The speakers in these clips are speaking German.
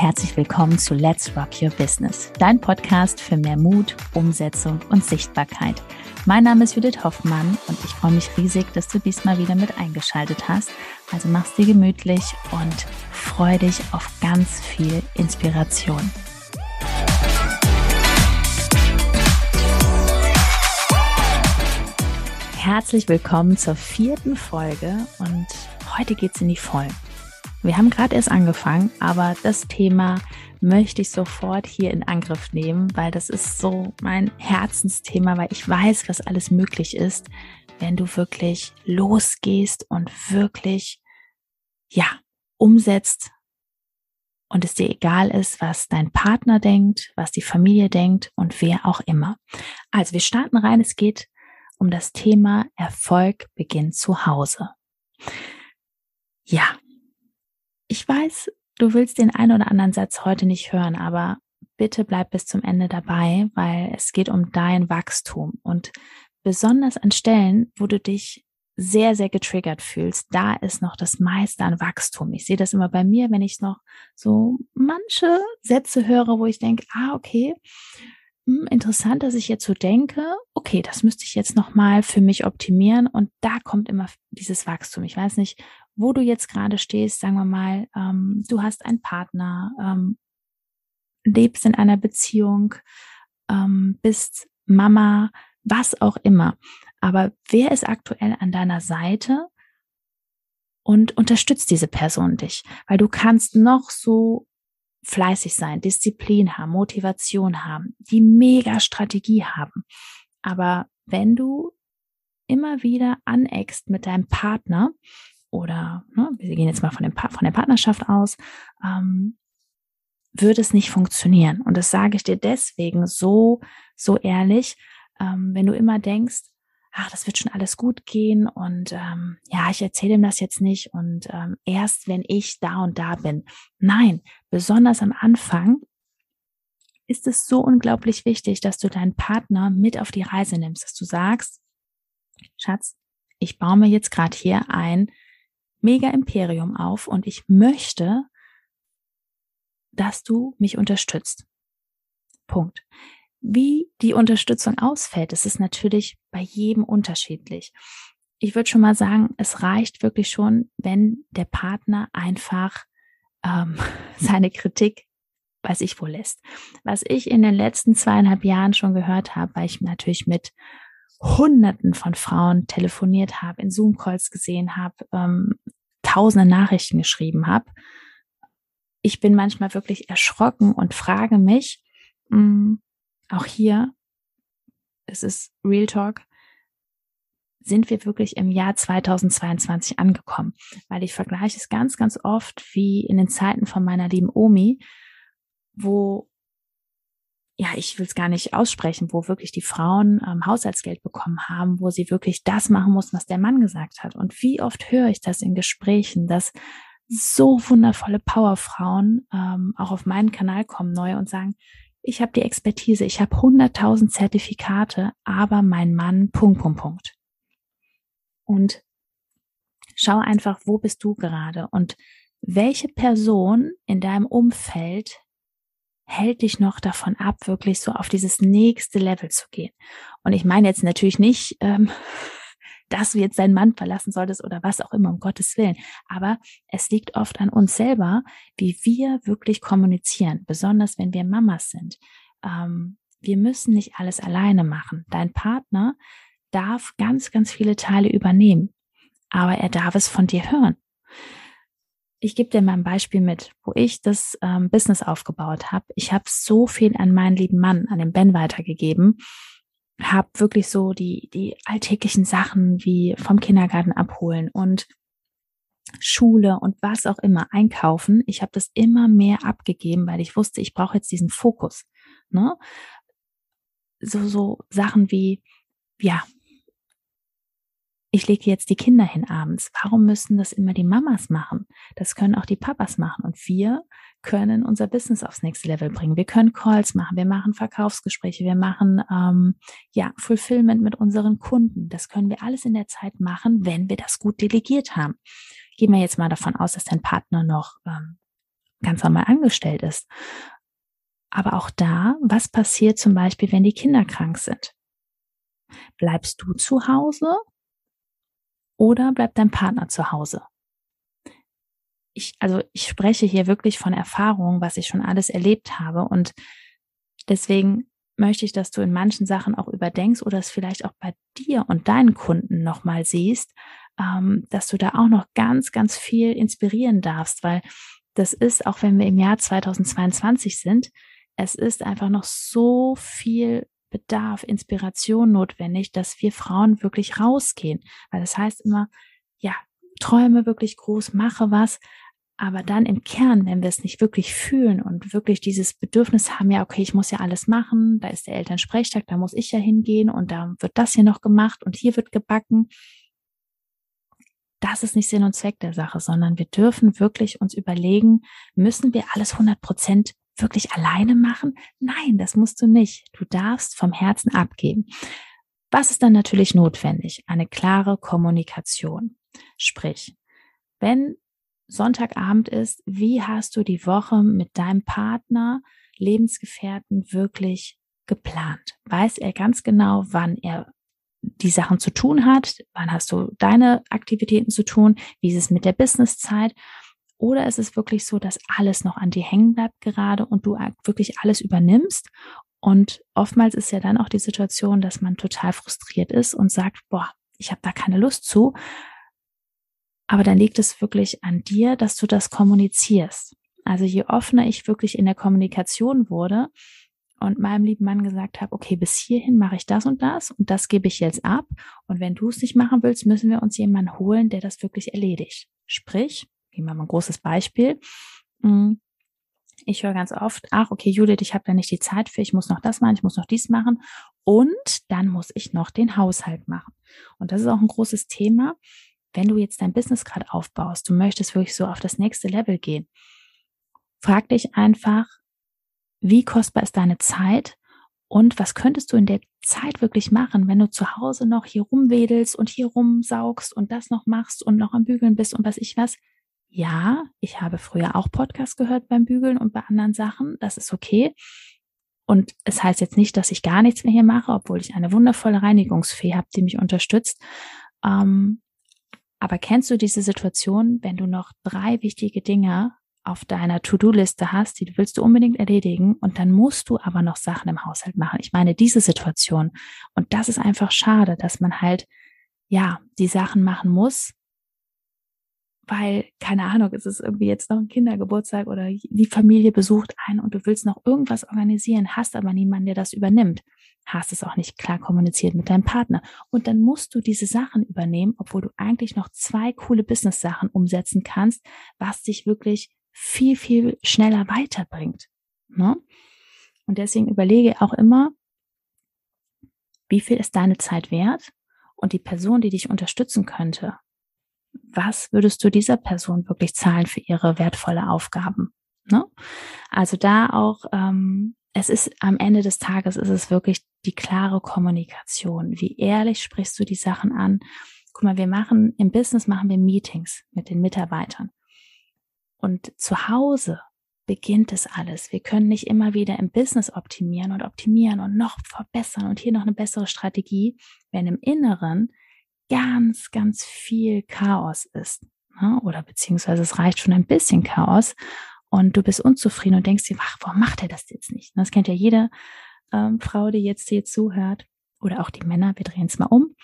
herzlich willkommen zu Let's Rock Your Business, dein Podcast für mehr Mut, Umsetzung und Sichtbarkeit. Mein Name ist Judith Hoffmann und ich freue mich riesig, dass du diesmal wieder mit eingeschaltet hast. Also mach's dir gemütlich und freu dich auf ganz viel Inspiration. Herzlich willkommen zur vierten Folge und heute geht's in die Vollen. Wir haben gerade erst angefangen, aber das Thema möchte ich sofort hier in Angriff nehmen, weil das ist so mein Herzensthema, weil ich weiß, was alles möglich ist, wenn du wirklich losgehst und wirklich, ja, umsetzt und es dir egal ist, was dein Partner denkt, was die Familie denkt und wer auch immer. Also wir starten rein. Es geht um das Thema Erfolg beginnt zu Hause. Ja, ich weiß, du willst den einen oder anderen Satz heute nicht hören, aber bitte bleib bis zum Ende dabei, weil es geht um dein Wachstum und besonders an Stellen, wo du dich sehr, sehr getriggert fühlst, da ist noch das meiste an Wachstum. Ich sehe das immer bei mir, wenn ich noch so manche Sätze höre, wo ich denke, ah, okay, hm, interessant, dass ich jetzt so denke, okay, das müsste ich jetzt nochmal für mich optimieren und da kommt immer dieses Wachstum. Ich weiß nicht, wo du jetzt gerade stehst, sagen wir mal, ähm, du hast einen Partner, ähm, lebst in einer Beziehung, ähm, bist Mama, was auch immer. Aber wer ist aktuell an deiner Seite und unterstützt diese Person dich? Weil du kannst noch so fleißig sein, Disziplin haben, Motivation haben, die mega Strategie haben. Aber wenn du immer wieder aneckst mit deinem Partner oder ne, wir gehen jetzt mal von, dem von der Partnerschaft aus, ähm, würde es nicht funktionieren. Und das sage ich dir deswegen so, so ehrlich, ähm, wenn du immer denkst, ach, das wird schon alles gut gehen und ähm, ja, ich erzähle ihm das jetzt nicht und ähm, erst wenn ich da und da bin. Nein, besonders am Anfang ist es so unglaublich wichtig, dass du deinen Partner mit auf die Reise nimmst, dass du sagst, Schatz, ich baue mir jetzt gerade hier ein mega Imperium auf und ich möchte, dass du mich unterstützt. Punkt. Wie die Unterstützung ausfällt, ist natürlich bei jedem unterschiedlich. Ich würde schon mal sagen, es reicht wirklich schon, wenn der Partner einfach ähm, seine Kritik bei sich wohl lässt. Was ich in den letzten zweieinhalb Jahren schon gehört habe, weil ich natürlich mit Hunderten von Frauen telefoniert habe, in Zoom-Calls gesehen habe, ähm, tausende Nachrichten geschrieben habe. Ich bin manchmal wirklich erschrocken und frage mich, mh, mm, auch hier, es ist Real Talk, sind wir wirklich im Jahr 2022 angekommen? Weil ich vergleiche es ganz, ganz oft wie in den Zeiten von meiner lieben Omi, wo ja, ich will es gar nicht aussprechen, wo wirklich die Frauen ähm, Haushaltsgeld bekommen haben, wo sie wirklich das machen mussten, was der Mann gesagt hat. Und wie oft höre ich das in Gesprächen, dass so wundervolle Powerfrauen ähm, auch auf meinen Kanal kommen neu und sagen, ich habe die Expertise, ich habe 100.000 Zertifikate, aber mein Mann, Punkt, Punkt, Punkt. Und schau einfach, wo bist du gerade und welche Person in deinem Umfeld hält dich noch davon ab, wirklich so auf dieses nächste Level zu gehen. Und ich meine jetzt natürlich nicht, ähm, dass du jetzt deinen Mann verlassen solltest oder was auch immer, um Gottes Willen. Aber es liegt oft an uns selber, wie wir wirklich kommunizieren, besonders wenn wir Mamas sind. Ähm, wir müssen nicht alles alleine machen. Dein Partner darf ganz, ganz viele Teile übernehmen, aber er darf es von dir hören ich gebe dir mal ein Beispiel mit, wo ich das ähm, Business aufgebaut habe. Ich habe so viel an meinen lieben Mann, an den Ben weitergegeben, habe wirklich so die die alltäglichen Sachen wie vom Kindergarten abholen und Schule und was auch immer einkaufen. Ich habe das immer mehr abgegeben, weil ich wusste, ich brauche jetzt diesen Fokus. Ne? So so Sachen wie ja ich lege jetzt die Kinder hin abends. Warum müssen das immer die Mamas machen? Das können auch die Papas machen. Und wir können unser Business aufs nächste Level bringen. Wir können Calls machen, wir machen Verkaufsgespräche, wir machen ähm, ja Fulfillment mit unseren Kunden. Das können wir alles in der Zeit machen, wenn wir das gut delegiert haben. Gehen wir jetzt mal davon aus, dass dein Partner noch ähm, ganz normal angestellt ist. Aber auch da, was passiert zum Beispiel, wenn die Kinder krank sind? Bleibst du zu Hause oder bleibt dein Partner zu Hause? Ich, also ich spreche hier wirklich von Erfahrung, was ich schon alles erlebt habe und deswegen möchte ich, dass du in manchen Sachen auch überdenkst oder es vielleicht auch bei dir und deinen Kunden nochmal siehst, ähm, dass du da auch noch ganz, ganz viel inspirieren darfst, weil das ist, auch wenn wir im Jahr 2022 sind, es ist einfach noch so viel Bedarf, Inspiration notwendig, dass wir Frauen wirklich rausgehen. Weil das heißt immer, ja, träume wirklich groß, mache was, aber dann im Kern, wenn wir es nicht wirklich fühlen und wirklich dieses Bedürfnis haben, ja, okay, ich muss ja alles machen, da ist der Elternsprechtag, da muss ich ja hingehen und da wird das hier noch gemacht und hier wird gebacken. Das ist nicht Sinn und Zweck der Sache, sondern wir dürfen wirklich uns überlegen, müssen wir alles 100 Prozent wirklich alleine machen? Nein, das musst du nicht. Du darfst vom Herzen abgeben. Was ist dann natürlich notwendig? Eine klare Kommunikation. Sprich, wenn Sonntagabend ist, wie hast du die Woche mit deinem Partner, Lebensgefährten wirklich geplant? Weiß er ganz genau, wann er die Sachen zu tun hat? Wann hast du deine Aktivitäten zu tun? Wie ist es mit der Businesszeit? Oder ist es wirklich so, dass alles noch an dir hängen bleibt gerade und du wirklich alles übernimmst? Und oftmals ist ja dann auch die Situation, dass man total frustriert ist und sagt, boah, ich habe da keine Lust zu. Aber dann liegt es wirklich an dir, dass du das kommunizierst. Also je offener ich wirklich in der Kommunikation wurde und meinem lieben Mann gesagt habe, okay, bis hierhin mache ich das und das und das gebe ich jetzt ab. Und wenn du es nicht machen willst, müssen wir uns jemanden holen, der das wirklich erledigt. Sprich, wir mal ein großes Beispiel. Hm, ich höre ganz oft, ach, okay, Judith, ich habe da nicht die Zeit für, ich muss noch das machen, ich muss noch dies machen und dann muss ich noch den Haushalt machen. Und das ist auch ein großes Thema, wenn du jetzt dein Business gerade aufbaust, du möchtest wirklich so auf das nächste Level gehen. Frag dich einfach, wie kostbar ist deine Zeit und was könntest du in der Zeit wirklich machen, wenn du zu Hause noch hier rumwedelst und hier rumsaugst und das noch machst und noch am Bügeln bist und was ich was? Ja, ich habe früher auch Podcasts gehört beim Bügeln und bei anderen Sachen. Das ist okay. Und es heißt jetzt nicht, dass ich gar nichts mehr hier mache, obwohl ich eine wundervolle Reinigungsfee habe, die mich unterstützt. Ähm, aber kennst du diese Situation, wenn du noch drei wichtige Dinge auf deiner To-Do-Liste hast, die willst du unbedingt erledigen und dann musst du aber noch Sachen im Haushalt machen. Ich meine diese Situation. Und das ist einfach schade, dass man halt, ja, die Sachen machen muss, weil, keine Ahnung, es ist irgendwie jetzt noch ein Kindergeburtstag oder die Familie besucht einen und du willst noch irgendwas organisieren, hast aber niemanden, der das übernimmt, hast es auch nicht klar kommuniziert mit deinem Partner. Und dann musst du diese Sachen übernehmen, obwohl du eigentlich noch zwei coole Business-Sachen umsetzen kannst, was dich wirklich viel, viel schneller weiterbringt. Ne? Und deswegen überlege auch immer, wie viel ist deine Zeit wert? Und die Person, die dich unterstützen könnte, was würdest du dieser Person wirklich zahlen für ihre wertvolle Aufgaben? Ne? Also da auch, ähm, es ist am Ende des Tages ist es wirklich die klare Kommunikation. Wie ehrlich sprichst du die Sachen an? Guck mal, wir machen im Business machen wir Meetings mit den Mitarbeitern. Und zu Hause beginnt es alles. Wir können nicht immer wieder im Business optimieren und optimieren und noch verbessern und hier noch eine bessere Strategie, wenn im Inneren ganz, ganz viel Chaos ist. Ne? Oder beziehungsweise es reicht schon ein bisschen Chaos und du bist unzufrieden und denkst dir, ach, warum macht er das jetzt nicht? Das kennt ja jede ähm, Frau, die jetzt hier zuhört oder auch die Männer. Wir drehen es mal um.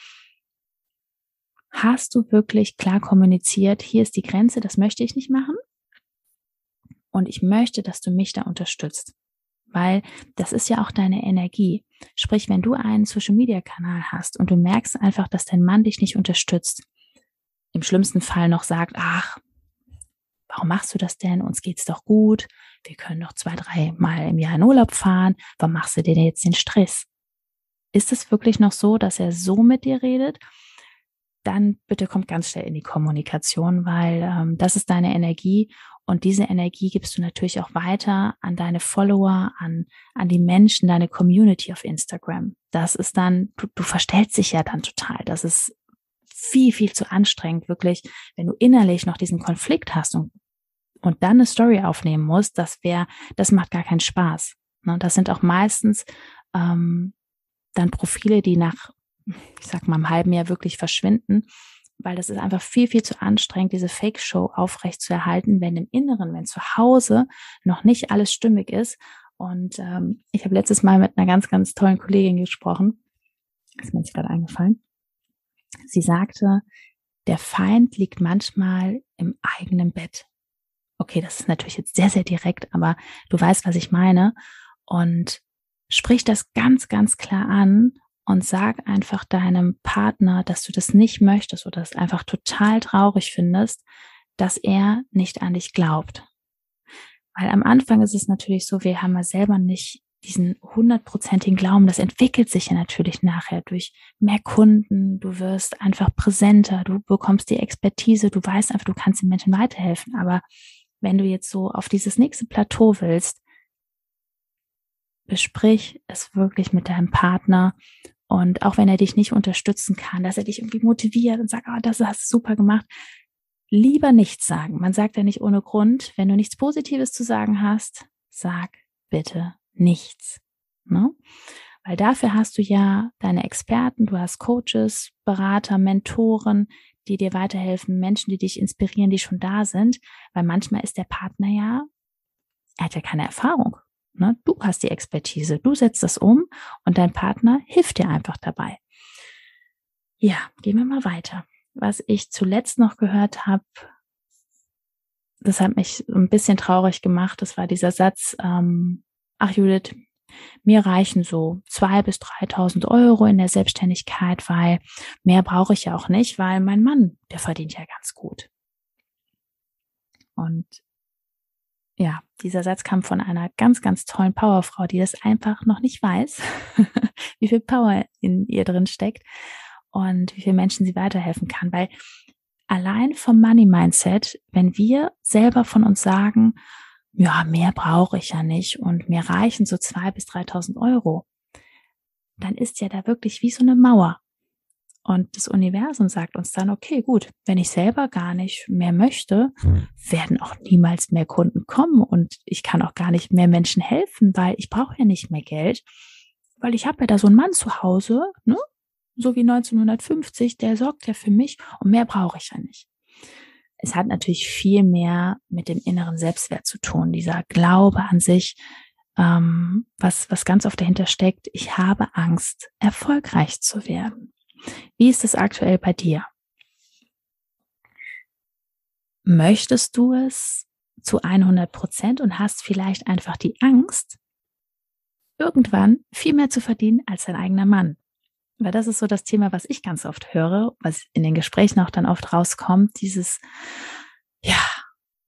Hast du wirklich klar kommuniziert, hier ist die Grenze, das möchte ich nicht machen? Und ich möchte, dass du mich da unterstützt weil das ist ja auch deine Energie. Sprich, wenn du einen Social-Media-Kanal hast und du merkst einfach, dass dein Mann dich nicht unterstützt, im schlimmsten Fall noch sagt, ach, warum machst du das denn? Uns geht's doch gut. Wir können noch zwei, drei Mal im Jahr in Urlaub fahren. Warum machst du dir denn jetzt den Stress? Ist es wirklich noch so, dass er so mit dir redet? Dann bitte kommt ganz schnell in die Kommunikation, weil ähm, das ist deine Energie und diese Energie gibst du natürlich auch weiter an deine Follower, an, an die Menschen, deine Community auf Instagram. Das ist dann, du, du verstellst dich ja dann total. Das ist viel, viel zu anstrengend, wirklich, wenn du innerlich noch diesen Konflikt hast und, und dann eine Story aufnehmen musst, das wäre, das macht gar keinen Spaß. Ne? Das sind auch meistens ähm, dann Profile, die nach, ich sag mal, einem halben Jahr wirklich verschwinden, weil das ist einfach viel, viel zu anstrengend, diese Fake-Show aufrecht zu erhalten, wenn im Inneren, wenn zu Hause noch nicht alles stimmig ist. Und ähm, ich habe letztes Mal mit einer ganz, ganz tollen Kollegin gesprochen. Ist mir jetzt gerade eingefallen. Sie sagte, der Feind liegt manchmal im eigenen Bett. Okay, das ist natürlich jetzt sehr, sehr direkt, aber du weißt, was ich meine. Und sprich das ganz, ganz klar an und sag einfach deinem Partner, dass du das nicht möchtest oder es einfach total traurig findest, dass er nicht an dich glaubt. Weil am Anfang ist es natürlich so, wir haben ja selber nicht diesen hundertprozentigen Glauben, das entwickelt sich ja natürlich nachher durch mehr Kunden, du wirst einfach präsenter, du bekommst die Expertise, du weißt einfach, du kannst den Menschen weiterhelfen. Aber wenn du jetzt so auf dieses nächste Plateau willst, besprich es wirklich mit deinem Partner und auch wenn er dich nicht unterstützen kann, dass er dich irgendwie motiviert und sagt, oh, das hast du super gemacht, lieber nichts sagen. Man sagt ja nicht ohne Grund, wenn du nichts Positives zu sagen hast, sag bitte nichts. Ne? Weil dafür hast du ja deine Experten, du hast Coaches, Berater, Mentoren, die dir weiterhelfen, Menschen, die dich inspirieren, die schon da sind. Weil manchmal ist der Partner ja, er hat ja keine Erfahrung. Ne? Du hast die Expertise, du setzt das um und dein Partner hilft dir einfach dabei. Ja, gehen wir mal weiter. Was ich zuletzt noch gehört habe, das hat mich ein bisschen traurig gemacht. Das war dieser Satz, ähm, ach Judith, mir reichen so zwei bis 3.000 Euro in der Selbstständigkeit, weil mehr brauche ich ja auch nicht, weil mein Mann, der verdient ja ganz gut. Und ja, dieser Satz kam von einer ganz, ganz tollen Powerfrau, die das einfach noch nicht weiß, wie viel Power in ihr drin steckt und wie viel Menschen sie weiterhelfen kann. Weil allein vom Money Mindset, wenn wir selber von uns sagen, ja, mehr brauche ich ja nicht und mir reichen so zwei bis 3.000 Euro, dann ist ja da wirklich wie so eine Mauer. Und das Universum sagt uns dann, okay, gut, wenn ich selber gar nicht mehr möchte, hm. werden auch niemals mehr Kunden kommen und ich kann auch gar nicht mehr Menschen helfen, weil ich brauche ja nicht mehr Geld, weil ich habe ja da so einen Mann zu Hause, ne? so wie 1950, der sorgt ja für mich und mehr brauche ich ja nicht. Es hat natürlich viel mehr mit dem inneren Selbstwert zu tun, dieser Glaube an sich, ähm, was, was ganz oft dahinter steckt, ich habe Angst, erfolgreich zu werden. Wie ist es aktuell bei dir? Möchtest du es zu 100 Prozent und hast vielleicht einfach die Angst, irgendwann viel mehr zu verdienen als dein eigener Mann? Weil das ist so das Thema, was ich ganz oft höre, was in den Gesprächen auch dann oft rauskommt, dieses, ja,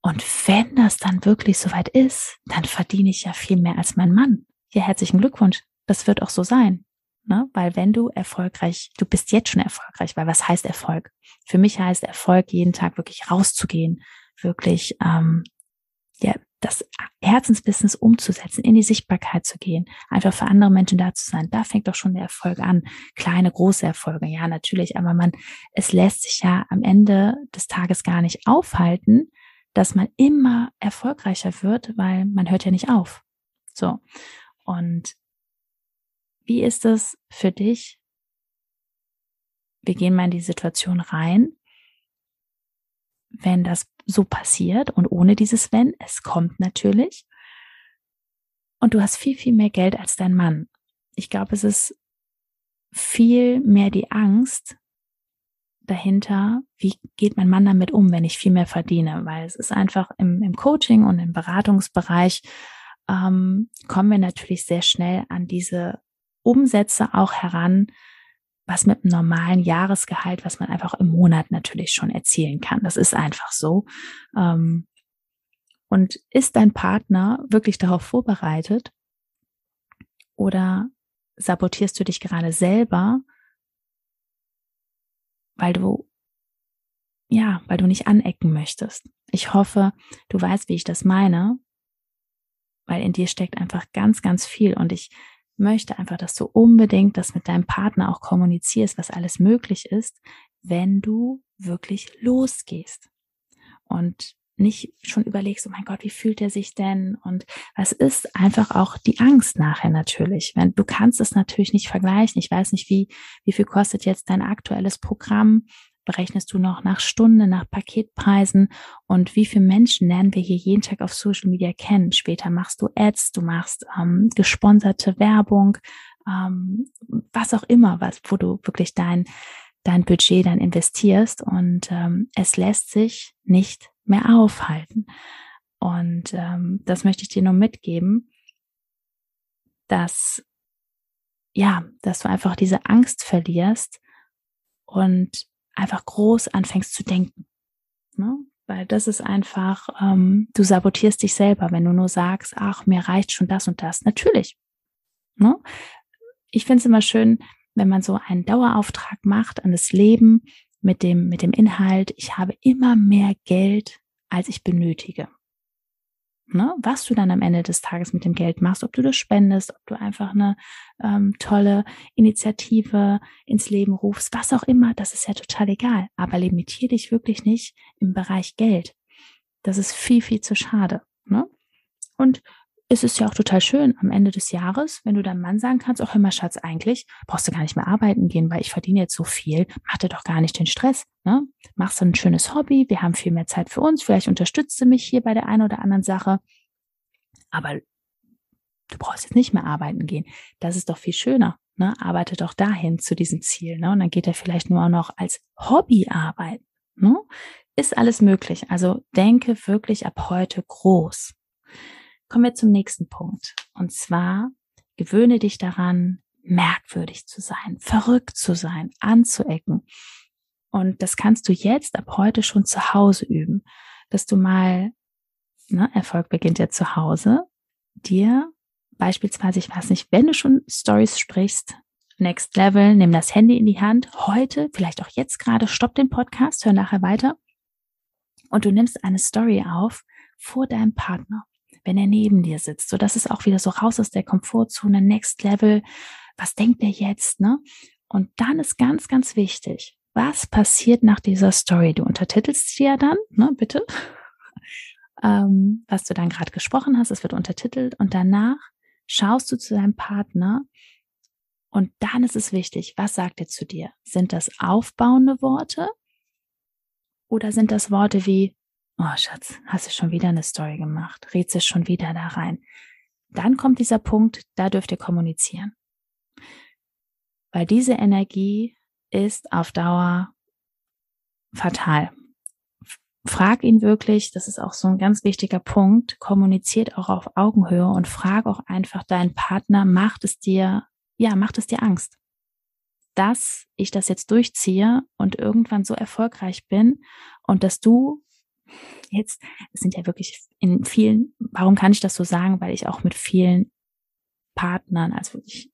und wenn das dann wirklich soweit ist, dann verdiene ich ja viel mehr als mein Mann. Ja, herzlichen Glückwunsch. Das wird auch so sein. Ne? Weil wenn du erfolgreich, du bist jetzt schon erfolgreich, weil was heißt Erfolg? Für mich heißt Erfolg, jeden Tag wirklich rauszugehen, wirklich ähm, ja, das Herzensbusiness umzusetzen, in die Sichtbarkeit zu gehen, einfach für andere Menschen da zu sein. Da fängt doch schon der Erfolg an. Kleine, große Erfolge, ja, natürlich, aber man, es lässt sich ja am Ende des Tages gar nicht aufhalten, dass man immer erfolgreicher wird, weil man hört ja nicht auf. So. Und wie ist es für dich? Wir gehen mal in die Situation rein, wenn das so passiert und ohne dieses Wenn, es kommt natürlich. Und du hast viel, viel mehr Geld als dein Mann. Ich glaube, es ist viel mehr die Angst dahinter, wie geht mein Mann damit um, wenn ich viel mehr verdiene? Weil es ist einfach im, im Coaching und im Beratungsbereich ähm, kommen wir natürlich sehr schnell an diese Umsätze auch heran, was mit einem normalen Jahresgehalt, was man einfach im Monat natürlich schon erzielen kann. Das ist einfach so. Ähm, und ist dein Partner wirklich darauf vorbereitet? Oder sabotierst du dich gerade selber, weil du, ja, weil du nicht anecken möchtest? Ich hoffe, du weißt, wie ich das meine, weil in dir steckt einfach ganz, ganz viel und ich möchte einfach, dass du unbedingt das mit deinem Partner auch kommunizierst, was alles möglich ist, wenn du wirklich losgehst. Und nicht schon überlegst, oh mein Gott, wie fühlt er sich denn? Und was ist einfach auch die Angst nachher natürlich. Wenn du kannst es natürlich nicht vergleichen. Ich weiß nicht, wie, wie viel kostet jetzt dein aktuelles Programm? Berechnest du noch nach Stunde, nach Paketpreisen? Und wie viele Menschen lernen wir hier jeden Tag auf Social Media kennen? Später machst du Ads, du machst ähm, gesponserte Werbung, ähm, was auch immer, was, wo du wirklich dein, dein Budget dann investierst. Und ähm, es lässt sich nicht mehr aufhalten. Und ähm, das möchte ich dir nur mitgeben, dass ja, dass du einfach diese Angst verlierst und einfach groß anfängst zu denken. Ne? Weil das ist einfach, ähm, du sabotierst dich selber, wenn du nur sagst, ach, mir reicht schon das und das. Natürlich. Ne? Ich finde es immer schön, wenn man so einen Dauerauftrag macht an das Leben mit dem, mit dem Inhalt, ich habe immer mehr Geld, als ich benötige. Ne? Was du dann am Ende des Tages mit dem Geld machst, ob du das spendest, ob du einfach eine ähm, tolle Initiative ins Leben rufst, was auch immer, das ist ja total egal. Aber limitier dich wirklich nicht im Bereich Geld. Das ist viel, viel zu schade. Ne? Und es ist ja auch total schön am Ende des Jahres, wenn du deinem Mann sagen kannst, auch immer Schatz, eigentlich brauchst du gar nicht mehr arbeiten gehen, weil ich verdiene jetzt so viel, mach dir doch gar nicht den Stress. Ne? Machst du ein schönes Hobby, wir haben viel mehr Zeit für uns, vielleicht unterstützt du mich hier bei der einen oder anderen Sache. Aber du brauchst jetzt nicht mehr arbeiten gehen. Das ist doch viel schöner. Ne? Arbeite doch dahin zu diesem Ziel. Ne? Und dann geht er vielleicht nur noch als Hobby arbeiten. Ne? Ist alles möglich. Also denke wirklich ab heute groß. Kommen wir zum nächsten Punkt. Und zwar gewöhne dich daran, merkwürdig zu sein, verrückt zu sein, anzuecken. Und das kannst du jetzt ab heute schon zu Hause üben, dass du mal, ne, Erfolg beginnt ja zu Hause, dir beispielsweise, ich weiß nicht, wenn du schon Stories sprichst, Next Level, nimm das Handy in die Hand, heute, vielleicht auch jetzt gerade, stopp den Podcast, hör nachher weiter und du nimmst eine Story auf vor deinem Partner wenn er neben dir sitzt. So, das ist auch wieder so raus aus der Komfortzone, Next Level. Was denkt er jetzt, ne? Und dann ist ganz, ganz wichtig, was passiert nach dieser Story? Du untertitelst sie ja dann, ne, bitte, ähm, was du dann gerade gesprochen hast, es wird untertitelt und danach schaust du zu deinem Partner und dann ist es wichtig, was sagt er zu dir? Sind das aufbauende Worte oder sind das Worte wie, oh Schatz, hast du schon wieder eine Story gemacht, rätst schon wieder da rein. Dann kommt dieser Punkt, da dürft ihr kommunizieren. Weil diese Energie ist auf Dauer fatal. Frag ihn wirklich, das ist auch so ein ganz wichtiger Punkt, kommuniziert auch auf Augenhöhe und frag auch einfach deinen Partner, macht es dir, ja, macht es dir Angst, dass ich das jetzt durchziehe und irgendwann so erfolgreich bin und dass du jetzt, es sind ja wirklich in vielen, warum kann ich das so sagen? Weil ich auch mit vielen Partnern, also ich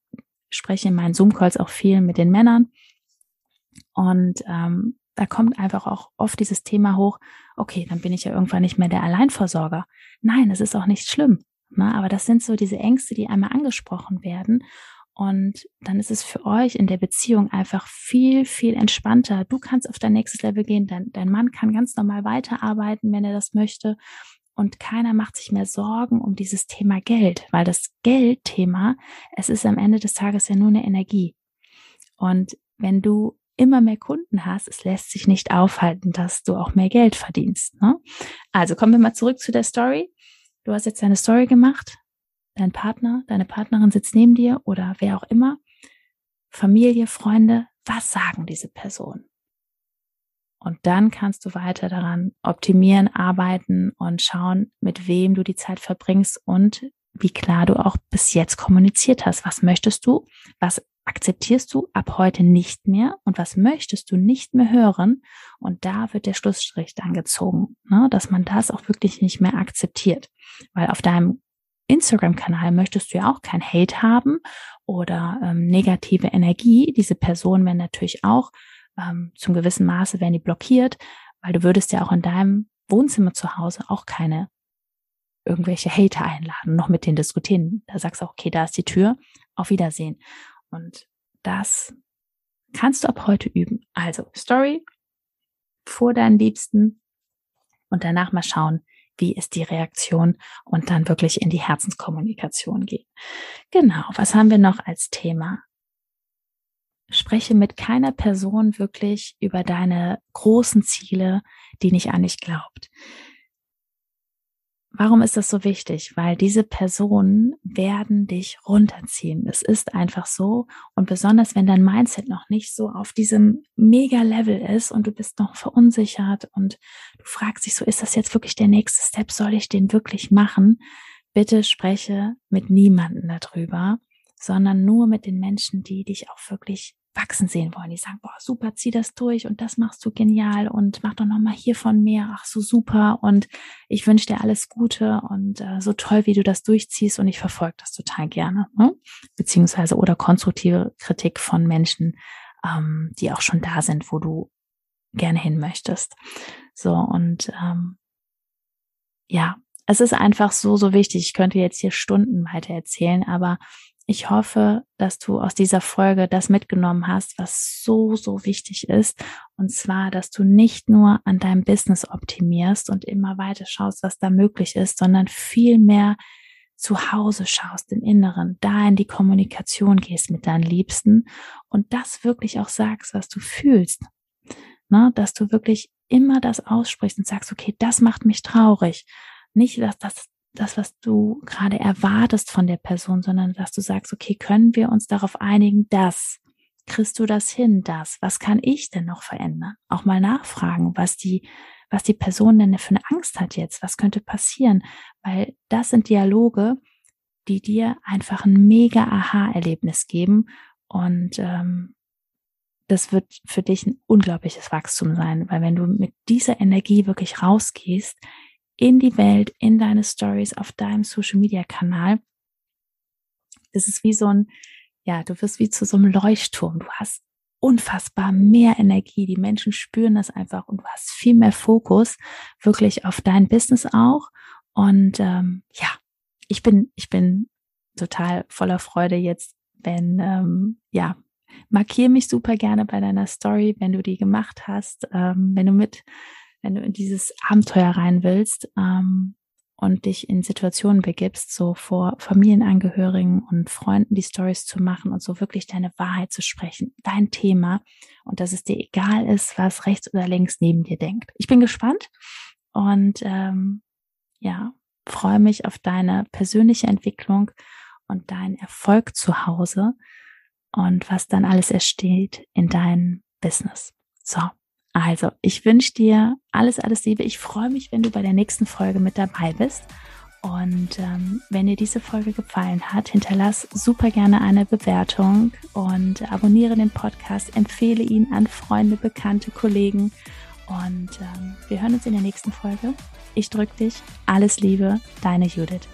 spreche in meinen Zoom-Calls auch viel mit den Männern und ähm, da kommt einfach auch oft dieses Thema hoch, okay, dann bin ich ja irgendwann nicht mehr der Alleinversorger. Nein, das ist auch nicht schlimm. Ne? Aber das sind so diese Ängste, die einmal angesprochen werden. Und dann ist es für euch in der Beziehung einfach viel, viel entspannter. Du kannst auf dein nächstes Level gehen, dein, dein Mann kann ganz normal weiterarbeiten, wenn er das möchte. Und keiner macht sich mehr Sorgen um dieses Thema Geld, weil das Geldthema, es ist am Ende des Tages ja nur eine Energie. Und wenn du immer mehr Kunden hast, es lässt sich nicht aufhalten, dass du auch mehr Geld verdienst. Ne? Also kommen wir mal zurück zu der Story. Du hast jetzt deine Story gemacht, dein Partner, deine Partnerin sitzt neben dir oder wer auch immer, Familie, Freunde, was sagen diese Personen? Und dann kannst du weiter daran optimieren, arbeiten und schauen, mit wem du die Zeit verbringst und wie klar du auch bis jetzt kommuniziert hast. Was möchtest du? Was akzeptierst du ab heute nicht mehr? Und was möchtest du nicht mehr hören? Und da wird der Schlussstrich dann gezogen, ne? dass man das auch wirklich nicht mehr akzeptiert. Weil auf deinem Instagram-Kanal möchtest du ja auch kein Hate haben oder ähm, negative Energie. Diese Personen werden natürlich auch ähm, zum gewissen Maße werden die blockiert, weil du würdest ja auch in deinem Wohnzimmer zu Hause auch keine irgendwelche Hater einladen, noch mit denen diskutieren. Da sagst du auch, okay, da ist die Tür, auf Wiedersehen. Und das kannst du ab heute üben. Also Story vor deinen Liebsten und danach mal schauen, wie ist die Reaktion und dann wirklich in die Herzenskommunikation gehen. Genau, was haben wir noch als Thema? Spreche mit keiner Person wirklich über deine großen Ziele, die nicht an dich glaubt. Warum ist das so wichtig? Weil diese Personen werden dich runterziehen. Es ist einfach so. Und besonders wenn dein Mindset noch nicht so auf diesem Mega-Level ist und du bist noch verunsichert und du fragst dich so, ist das jetzt wirklich der nächste Step? Soll ich den wirklich machen? Bitte spreche mit niemanden darüber, sondern nur mit den Menschen, die dich auch wirklich wachsen sehen wollen. Die sagen, boah, super, zieh das durch und das machst du genial und mach doch nochmal hiervon mehr. Ach, so super und ich wünsche dir alles Gute und äh, so toll, wie du das durchziehst und ich verfolge das total gerne. Ne? Beziehungsweise oder konstruktive Kritik von Menschen, ähm, die auch schon da sind, wo du gerne hin möchtest. So und ähm, ja, es ist einfach so, so wichtig. Ich könnte jetzt hier Stunden weiter erzählen, aber ich hoffe, dass du aus dieser Folge das mitgenommen hast, was so, so wichtig ist. Und zwar, dass du nicht nur an deinem Business optimierst und immer weiter schaust, was da möglich ist, sondern viel mehr zu Hause schaust, im Inneren, da in die Kommunikation gehst mit deinen Liebsten und das wirklich auch sagst, was du fühlst. Ne? Dass du wirklich immer das aussprichst und sagst, okay, das macht mich traurig. Nicht, dass das das, was du gerade erwartest von der Person, sondern dass du sagst, okay, können wir uns darauf einigen, dass kriegst du das hin, das? Was kann ich denn noch verändern? Auch mal nachfragen, was die, was die Person denn für eine Angst hat jetzt, was könnte passieren? Weil das sind Dialoge, die dir einfach ein mega Aha-Erlebnis geben und ähm, das wird für dich ein unglaubliches Wachstum sein, weil wenn du mit dieser Energie wirklich rausgehst in die Welt, in deine Stories, auf deinem Social Media Kanal. Das ist wie so ein, ja, du wirst wie zu so einem Leuchtturm. Du hast unfassbar mehr Energie. Die Menschen spüren das einfach und du hast viel mehr Fokus wirklich auf dein Business auch. Und ähm, ja, ich bin, ich bin total voller Freude jetzt, wenn, ähm, ja, markiere mich super gerne bei deiner Story, wenn du die gemacht hast, ähm, wenn du mit wenn du in dieses Abenteuer rein willst ähm, und dich in Situationen begibst, so vor Familienangehörigen und Freunden die Stories zu machen und so wirklich deine Wahrheit zu sprechen, dein Thema und dass es dir egal ist, was rechts oder links neben dir denkt. Ich bin gespannt und ähm, ja, freue mich auf deine persönliche Entwicklung und deinen Erfolg zu Hause und was dann alles entsteht in deinem Business. So, also, ich wünsche dir alles, alles Liebe. Ich freue mich, wenn du bei der nächsten Folge mit dabei bist. Und ähm, wenn dir diese Folge gefallen hat, hinterlass super gerne eine Bewertung und abonniere den Podcast, empfehle ihn an Freunde, Bekannte, Kollegen. Und ähm, wir hören uns in der nächsten Folge. Ich drücke dich. Alles Liebe, deine Judith.